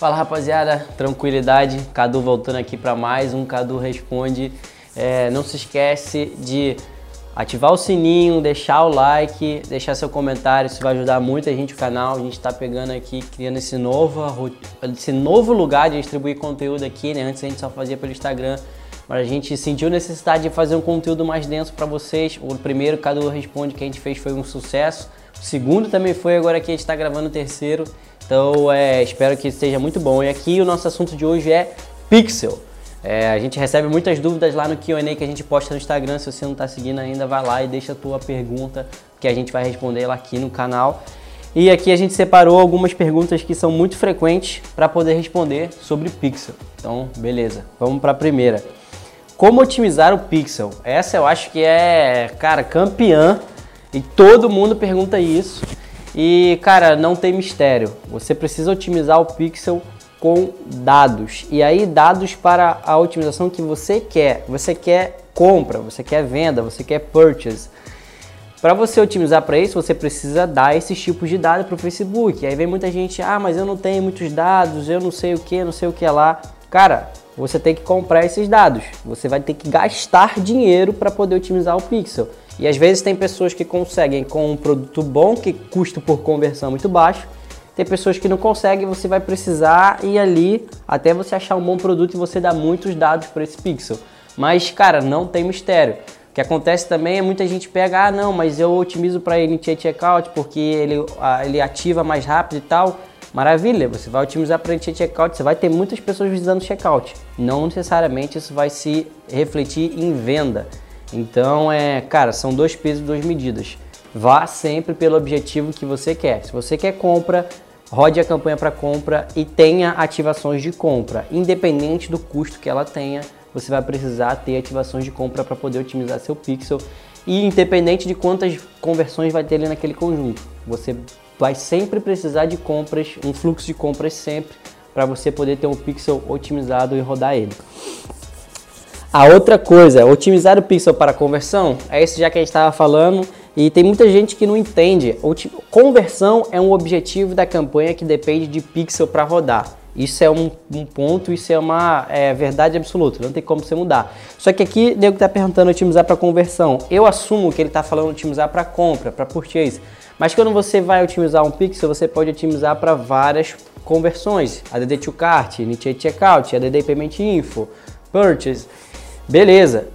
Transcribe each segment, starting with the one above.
Fala rapaziada, tranquilidade, Cadu voltando aqui para mais um Cadu Responde. É, não se esquece de ativar o sininho, deixar o like, deixar seu comentário, isso vai ajudar muito a gente o canal. A gente está pegando aqui, criando esse novo, esse novo lugar de distribuir conteúdo aqui, né? Antes a gente só fazia pelo Instagram, mas a gente sentiu necessidade de fazer um conteúdo mais denso para vocês. O primeiro Cadu Responde que a gente fez foi um sucesso. O segundo também foi, agora aqui a gente está gravando o terceiro. Então, é, espero que esteja muito bom. E aqui o nosso assunto de hoje é Pixel. É, a gente recebe muitas dúvidas lá no Q&A que a gente posta no Instagram. Se você não está seguindo ainda, vai lá e deixa a tua pergunta que a gente vai responder lá aqui no canal. E aqui a gente separou algumas perguntas que são muito frequentes para poder responder sobre Pixel. Então, beleza. Vamos para a primeira. Como otimizar o Pixel? Essa eu acho que é, cara, campeã e todo mundo pergunta isso. E, cara, não tem mistério. Você precisa otimizar o pixel com dados. E aí, dados para a otimização que você quer. Você quer compra, você quer venda, você quer purchase. Para você otimizar para isso, você precisa dar esses tipos de dados para o Facebook. Aí vem muita gente, ah, mas eu não tenho muitos dados, eu não sei o que, não sei o que lá. Cara, você tem que comprar esses dados. Você vai ter que gastar dinheiro para poder otimizar o pixel. E às vezes tem pessoas que conseguem com um produto bom, que custo por conversão é muito baixo. Tem pessoas que não conseguem, você vai precisar ir ali até você achar um bom produto e você dar muitos dados para esse pixel. Mas, cara, não tem mistério. O que acontece também é muita gente pega, ah, não, mas eu otimizo para Initiate Checkout porque ele, ele ativa mais rápido e tal. Maravilha, você vai otimizar para Initiate Checkout, você vai ter muitas pessoas visitando checkout. Não necessariamente isso vai se refletir em venda. Então, é, cara, são dois pesos duas medidas. Vá sempre pelo objetivo que você quer. Se você quer compra, rode a campanha para compra e tenha ativações de compra. Independente do custo que ela tenha, você vai precisar ter ativações de compra para poder otimizar seu pixel. E independente de quantas conversões vai ter ali naquele conjunto, você vai sempre precisar de compras, um fluxo de compras sempre, para você poder ter um pixel otimizado e rodar ele. A outra coisa, otimizar o pixel para conversão, é isso já que a gente estava falando e tem muita gente que não entende. Conversão é um objetivo da campanha que depende de pixel para rodar. Isso é um, um, ponto, isso é uma é, verdade absoluta, não tem como você mudar. Só que aqui, nego está perguntando otimizar para conversão. Eu assumo que ele está falando otimizar para compra, para purchase. Mas quando você vai otimizar um pixel, você pode otimizar para várias conversões. ADD to Cart, Initiate Checkout, ADD Payment Info, Purchase. Beleza.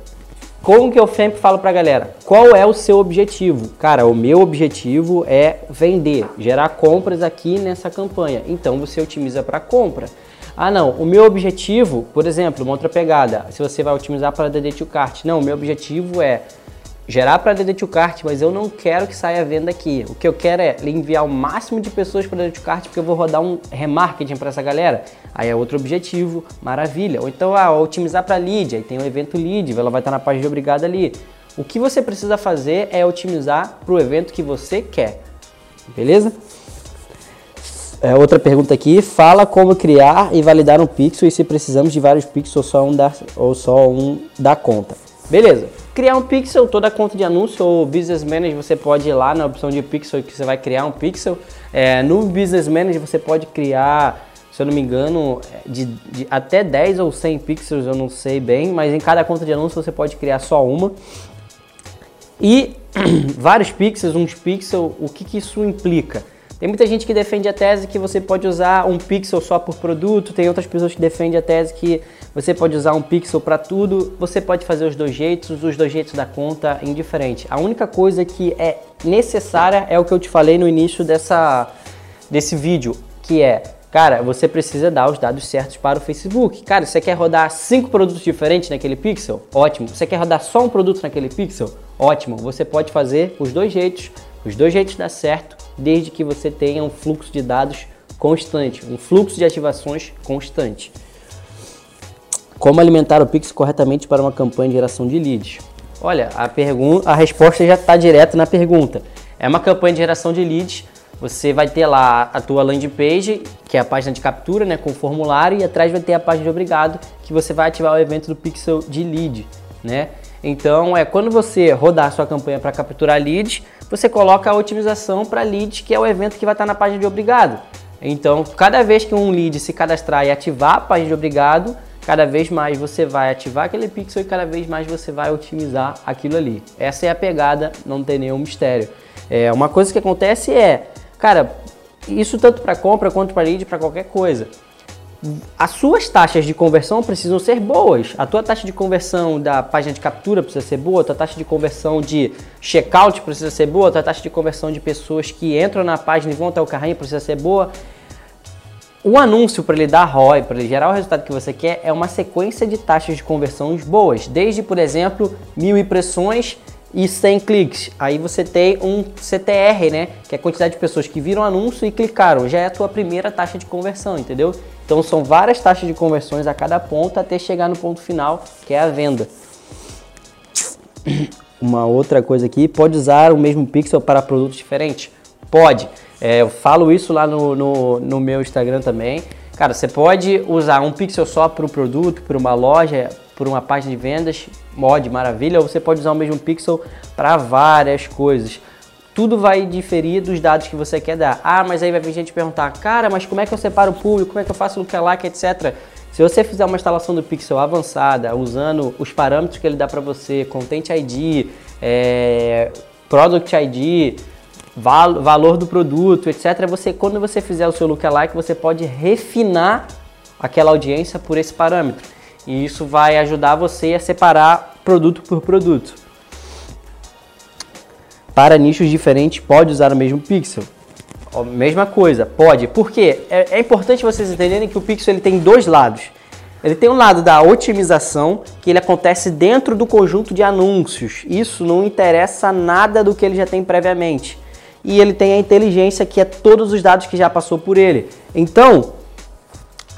Como que eu sempre falo pra galera? Qual é o seu objetivo? Cara, o meu objetivo é vender, gerar compras aqui nessa campanha. Então você otimiza para compra. Ah, não, o meu objetivo, por exemplo, uma outra pegada, se você vai otimizar para DD Cart. Não, o meu objetivo é gerar para DD to Cart, mas eu não quero que saia venda aqui. O que eu quero é enviar o máximo de pessoas para DD to Cart, porque eu vou rodar um remarketing para essa galera. Aí é outro objetivo, maravilha. Ou então, ah, otimizar para lead, aí tem o evento lead, ela vai estar na página de obrigado ali. O que você precisa fazer é otimizar para o evento que você quer. Beleza? É, outra pergunta aqui, fala como criar e validar um pixel e se precisamos de vários pixels ou só um da, ou só um conta. Beleza. Criar um pixel, toda conta de anúncio ou Business Manager você pode ir lá na opção de pixel que você vai criar um pixel. É, no Business Manager você pode criar, se eu não me engano, de, de, até 10 ou 100 pixels, eu não sei bem, mas em cada conta de anúncio você pode criar só uma. E vários pixels, uns pixels, o que, que isso implica? Tem muita gente que defende a tese que você pode usar um pixel só por produto, tem outras pessoas que defendem a tese que você pode usar um pixel para tudo, você pode fazer os dois jeitos, os dois jeitos da conta indiferente. A única coisa que é necessária é o que eu te falei no início dessa, desse vídeo, que é, cara, você precisa dar os dados certos para o Facebook. Cara, você quer rodar cinco produtos diferentes naquele pixel? Ótimo. Você quer rodar só um produto naquele pixel? Ótimo. Você pode fazer os dois jeitos, os dois jeitos dá certo desde que você tenha um fluxo de dados constante, um fluxo de ativações constante. Como alimentar o Pix corretamente para uma campanha de geração de leads? Olha, a, a resposta já está direta na pergunta. É uma campanha de geração de leads. Você vai ter lá a tua landing page, que é a página de captura, né, com o formulário, e atrás vai ter a página de obrigado, que você vai ativar o evento do Pixel de lead, né? Então, é quando você rodar sua campanha para capturar leads, você coloca a otimização para lead, que é o evento que vai estar na página de obrigado. Então, cada vez que um lead se cadastrar e ativar a página de obrigado, cada vez mais você vai ativar aquele pixel e cada vez mais você vai otimizar aquilo ali. Essa é a pegada, não tem nenhum mistério. É, uma coisa que acontece é, cara, isso tanto para compra quanto para lead, para qualquer coisa as suas taxas de conversão precisam ser boas. A tua taxa de conversão da página de captura precisa ser boa, a tua taxa de conversão de checkout precisa ser boa, a tua taxa de conversão de pessoas que entram na página e vão até o carrinho precisa ser boa. O anúncio para ele dar ROI, para ele gerar o resultado que você quer, é uma sequência de taxas de conversão boas. Desde, por exemplo, mil impressões e 100 cliques. Aí você tem um CTR, né? Que é a quantidade de pessoas que viram anúncio e clicaram. Já é a tua primeira taxa de conversão, entendeu? Então são várias taxas de conversões a cada ponto até chegar no ponto final, que é a venda. Uma outra coisa aqui, pode usar o mesmo pixel para produtos diferentes? Pode. É, eu falo isso lá no, no, no meu Instagram também. Cara, você pode usar um pixel só para o produto, para uma loja, por uma página de vendas, mod, maravilha, ou você pode usar o mesmo pixel para várias coisas. Tudo vai diferir dos dados que você quer dar. Ah, mas aí vai vir gente perguntar, cara, mas como é que eu separo o público, como é que eu faço lookalike, etc. Se você fizer uma instalação do Pixel avançada, usando os parâmetros que ele dá para você, Content ID, é, Product ID, val valor do produto, etc. Você, quando você fizer o seu lookalike, você pode refinar aquela audiência por esse parâmetro. E isso vai ajudar você a separar produto por produto. Para nichos diferentes, pode usar o mesmo pixel. Mesma coisa, pode. Por quê? É, é importante vocês entenderem que o pixel ele tem dois lados. Ele tem um lado da otimização, que ele acontece dentro do conjunto de anúncios. Isso não interessa nada do que ele já tem previamente. E ele tem a inteligência, que é todos os dados que já passou por ele. Então,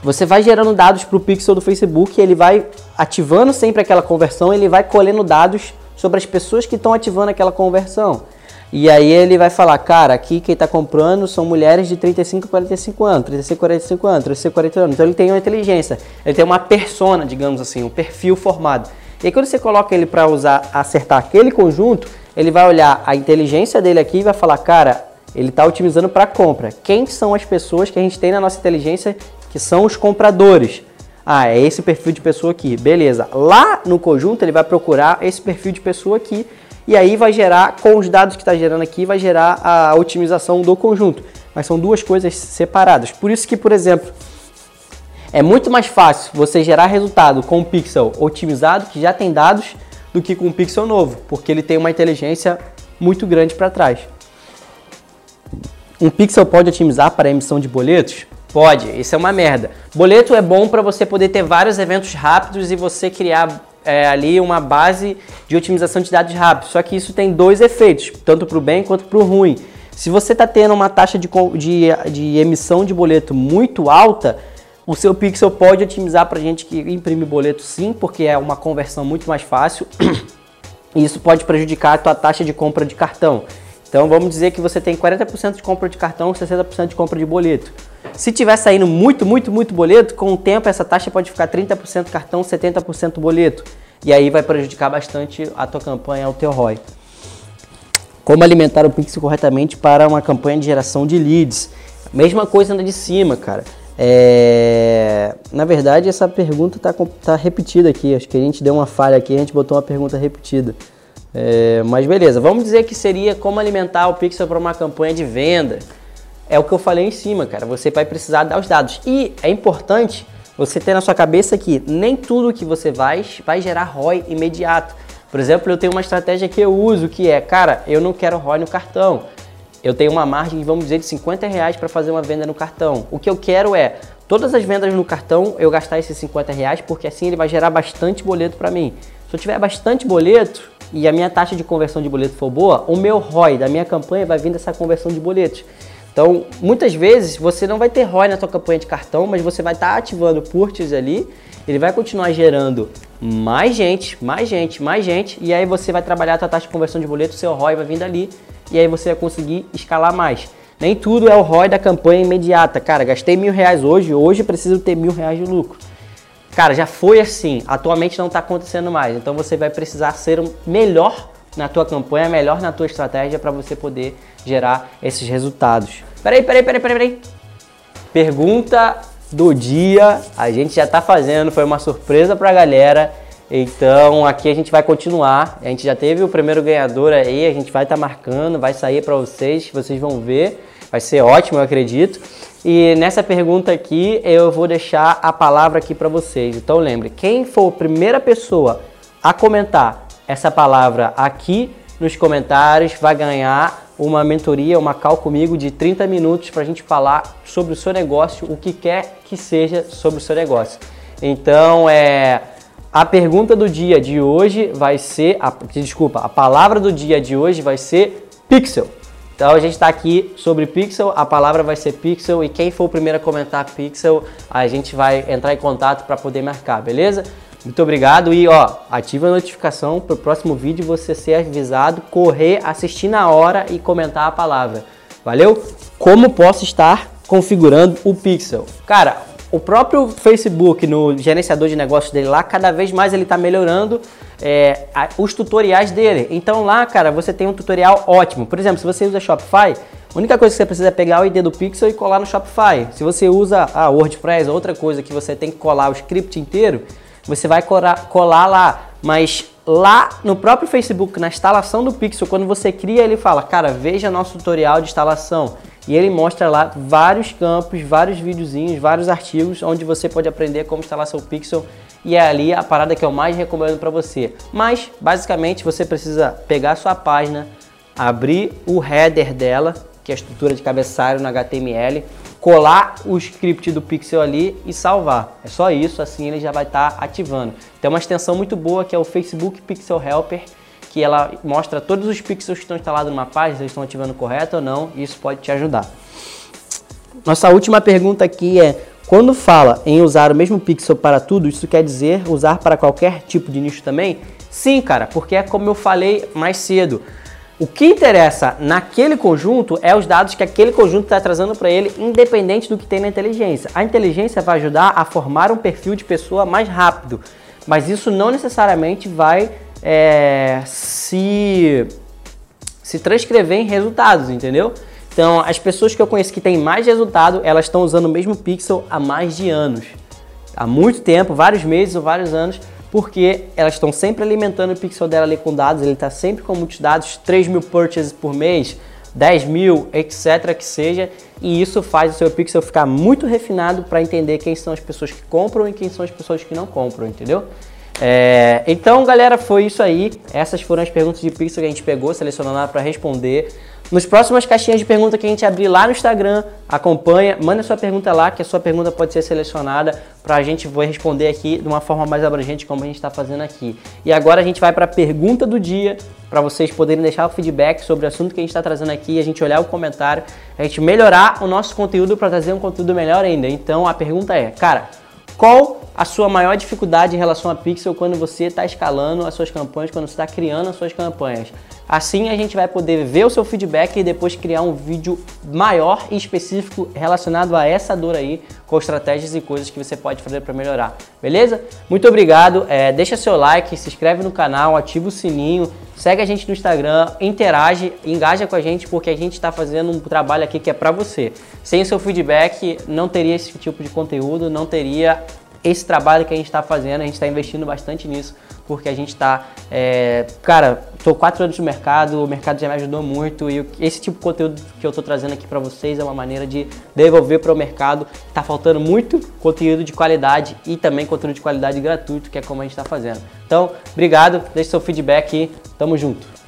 você vai gerando dados para o pixel do Facebook, ele vai ativando sempre aquela conversão, ele vai colhendo dados sobre as pessoas que estão ativando aquela conversão. E aí ele vai falar, cara, aqui quem está comprando são mulheres de 35 a 45 anos, 35 a 45 anos, 35 a 40 anos. Então ele tem uma inteligência, ele tem uma persona, digamos assim, um perfil formado. E aí quando você coloca ele para usar, acertar aquele conjunto, ele vai olhar a inteligência dele aqui e vai falar, cara, ele está otimizando para compra. Quem são as pessoas que a gente tem na nossa inteligência que são os compradores? Ah, é esse perfil de pessoa aqui. Beleza. Lá no conjunto ele vai procurar esse perfil de pessoa aqui e aí vai gerar, com os dados que está gerando aqui, vai gerar a otimização do conjunto. Mas são duas coisas separadas. Por isso que, por exemplo, é muito mais fácil você gerar resultado com um pixel otimizado, que já tem dados, do que com um pixel novo, porque ele tem uma inteligência muito grande para trás. Um pixel pode otimizar para a emissão de boletos? Pode, isso é uma merda. Boleto é bom para você poder ter vários eventos rápidos e você criar é, ali uma base de otimização de dados rápidos. Só que isso tem dois efeitos, tanto para o bem quanto para o ruim. Se você está tendo uma taxa de, de, de emissão de boleto muito alta, o seu pixel pode otimizar para gente que imprime boleto sim, porque é uma conversão muito mais fácil. E isso pode prejudicar a tua taxa de compra de cartão. Então vamos dizer que você tem 40% de compra de cartão, 60% de compra de boleto. Se tiver saindo muito, muito, muito boleto, com o tempo essa taxa pode ficar 30% cartão, 70% boleto. E aí vai prejudicar bastante a tua campanha, o teu ROI. Como alimentar o Pix corretamente para uma campanha de geração de leads? Mesma coisa na de cima, cara. É... Na verdade, essa pergunta está tá repetida aqui. Acho que a gente deu uma falha aqui, a gente botou uma pergunta repetida. É... Mas beleza, vamos dizer que seria como alimentar o Pixel para uma campanha de venda é o que eu falei em cima, cara. Você vai precisar dar os dados. E é importante você ter na sua cabeça que nem tudo que você vai vai gerar ROI imediato. Por exemplo, eu tenho uma estratégia que eu uso que é, cara, eu não quero ROI no cartão. Eu tenho uma margem, vamos dizer, de 50 reais para fazer uma venda no cartão. O que eu quero é todas as vendas no cartão eu gastar esses 50 reais, porque assim ele vai gerar bastante boleto para mim. Se eu tiver bastante boleto e a minha taxa de conversão de boleto for boa, o meu ROI da minha campanha vai vir dessa conversão de boletos. Então, muitas vezes você não vai ter ROI na sua campanha de cartão, mas você vai estar tá ativando Purchase ali, ele vai continuar gerando mais gente, mais gente, mais gente, e aí você vai trabalhar a sua taxa de conversão de boleto, seu ROI vai vir dali, e aí você vai conseguir escalar mais. Nem tudo é o ROI da campanha imediata. Cara, gastei mil reais hoje, hoje preciso ter mil reais de lucro. Cara, já foi assim, atualmente não está acontecendo mais. Então você vai precisar ser melhor na tua campanha, melhor na tua estratégia para você poder gerar esses resultados. Peraí, peraí, peraí, peraí, peraí. pergunta do dia a gente já está fazendo, foi uma surpresa para a galera. Então aqui a gente vai continuar. A gente já teve o primeiro ganhador aí, a gente vai estar tá marcando, vai sair para vocês, vocês vão ver. Vai ser ótimo, eu acredito. E nessa pergunta aqui eu vou deixar a palavra aqui para vocês. Então lembre, quem for a primeira pessoa a comentar essa palavra aqui nos comentários vai ganhar uma mentoria, uma call comigo de 30 minutos para a gente falar sobre o seu negócio, o que quer que seja sobre o seu negócio. Então, é, a pergunta do dia de hoje vai ser, a, desculpa, a palavra do dia de hoje vai ser pixel. Então a gente está aqui sobre Pixel, a palavra vai ser Pixel e quem for o primeiro a comentar Pixel, a gente vai entrar em contato para poder marcar, beleza? Muito obrigado e ó, ativa a notificação para o próximo vídeo você ser avisado, correr, assistir na hora e comentar a palavra. Valeu? Como posso estar configurando o Pixel? Cara, o próprio Facebook no gerenciador de negócios dele lá, cada vez mais ele está melhorando é, a, os tutoriais dele. Então lá, cara, você tem um tutorial ótimo. Por exemplo, se você usa Shopify, a única coisa que você precisa é pegar o ID do Pixel e colar no Shopify. Se você usa a WordPress, outra coisa que você tem que colar o script inteiro, você vai colar, colar lá. Mas lá no próprio Facebook, na instalação do Pixel, quando você cria, ele fala, cara, veja nosso tutorial de instalação. E ele mostra lá vários campos, vários videozinhos, vários artigos onde você pode aprender como instalar seu Pixel e é ali a parada que eu mais recomendo para você. Mas basicamente você precisa pegar sua página, abrir o header dela, que é a estrutura de cabeçalho no HTML, colar o script do Pixel ali e salvar. É só isso, assim ele já vai estar tá ativando. Tem uma extensão muito boa que é o Facebook Pixel Helper, que ela mostra todos os pixels que estão instalados numa página, se eles estão ativando correto ou não, e isso pode te ajudar. Nossa última pergunta aqui é: quando fala em usar o mesmo pixel para tudo, isso quer dizer usar para qualquer tipo de nicho também? Sim, cara, porque é como eu falei mais cedo. O que interessa naquele conjunto é os dados que aquele conjunto está trazendo para ele, independente do que tem na inteligência. A inteligência vai ajudar a formar um perfil de pessoa mais rápido, mas isso não necessariamente vai é, se, se transcrever em resultados, entendeu? Então, as pessoas que eu conheço que têm mais resultado, elas estão usando o mesmo pixel há mais de anos. Há muito tempo, vários meses ou vários anos, porque elas estão sempre alimentando o pixel dela ali com dados, ele está sempre com muitos dados, 3 mil purchases por mês, 10 mil, etc. que seja, e isso faz o seu pixel ficar muito refinado para entender quem são as pessoas que compram e quem são as pessoas que não compram, entendeu? É, então, galera, foi isso aí. Essas foram as perguntas de pixel que a gente pegou, selecionando para responder. Nos próximas caixinhas de pergunta que a gente abrir lá no Instagram, acompanha, manda sua pergunta lá, que a sua pergunta pode ser selecionada para a gente vai responder aqui de uma forma mais abrangente, como a gente está fazendo aqui. E agora a gente vai para a pergunta do dia, para vocês poderem deixar o feedback sobre o assunto que a gente está trazendo aqui, a gente olhar o comentário, a gente melhorar o nosso conteúdo para trazer um conteúdo melhor ainda. Então a pergunta é, cara, qual a sua maior dificuldade em relação a Pixel quando você está escalando as suas campanhas, quando você está criando as suas campanhas? Assim a gente vai poder ver o seu feedback e depois criar um vídeo maior e específico relacionado a essa dor aí, com estratégias e coisas que você pode fazer para melhorar. Beleza? Muito obrigado. É, deixa seu like, se inscreve no canal, ativa o sininho, segue a gente no Instagram, interage, engaja com a gente porque a gente está fazendo um trabalho aqui que é para você. Sem o seu feedback não teria esse tipo de conteúdo, não teria esse trabalho que a gente está fazendo, a gente está investindo bastante nisso, porque a gente está, é, cara, estou quatro anos no mercado, o mercado já me ajudou muito e esse tipo de conteúdo que eu estou trazendo aqui para vocês é uma maneira de devolver para o mercado. Está faltando muito conteúdo de qualidade e também conteúdo de qualidade gratuito, que é como a gente está fazendo. Então, obrigado, deixe seu feedback e tamo junto.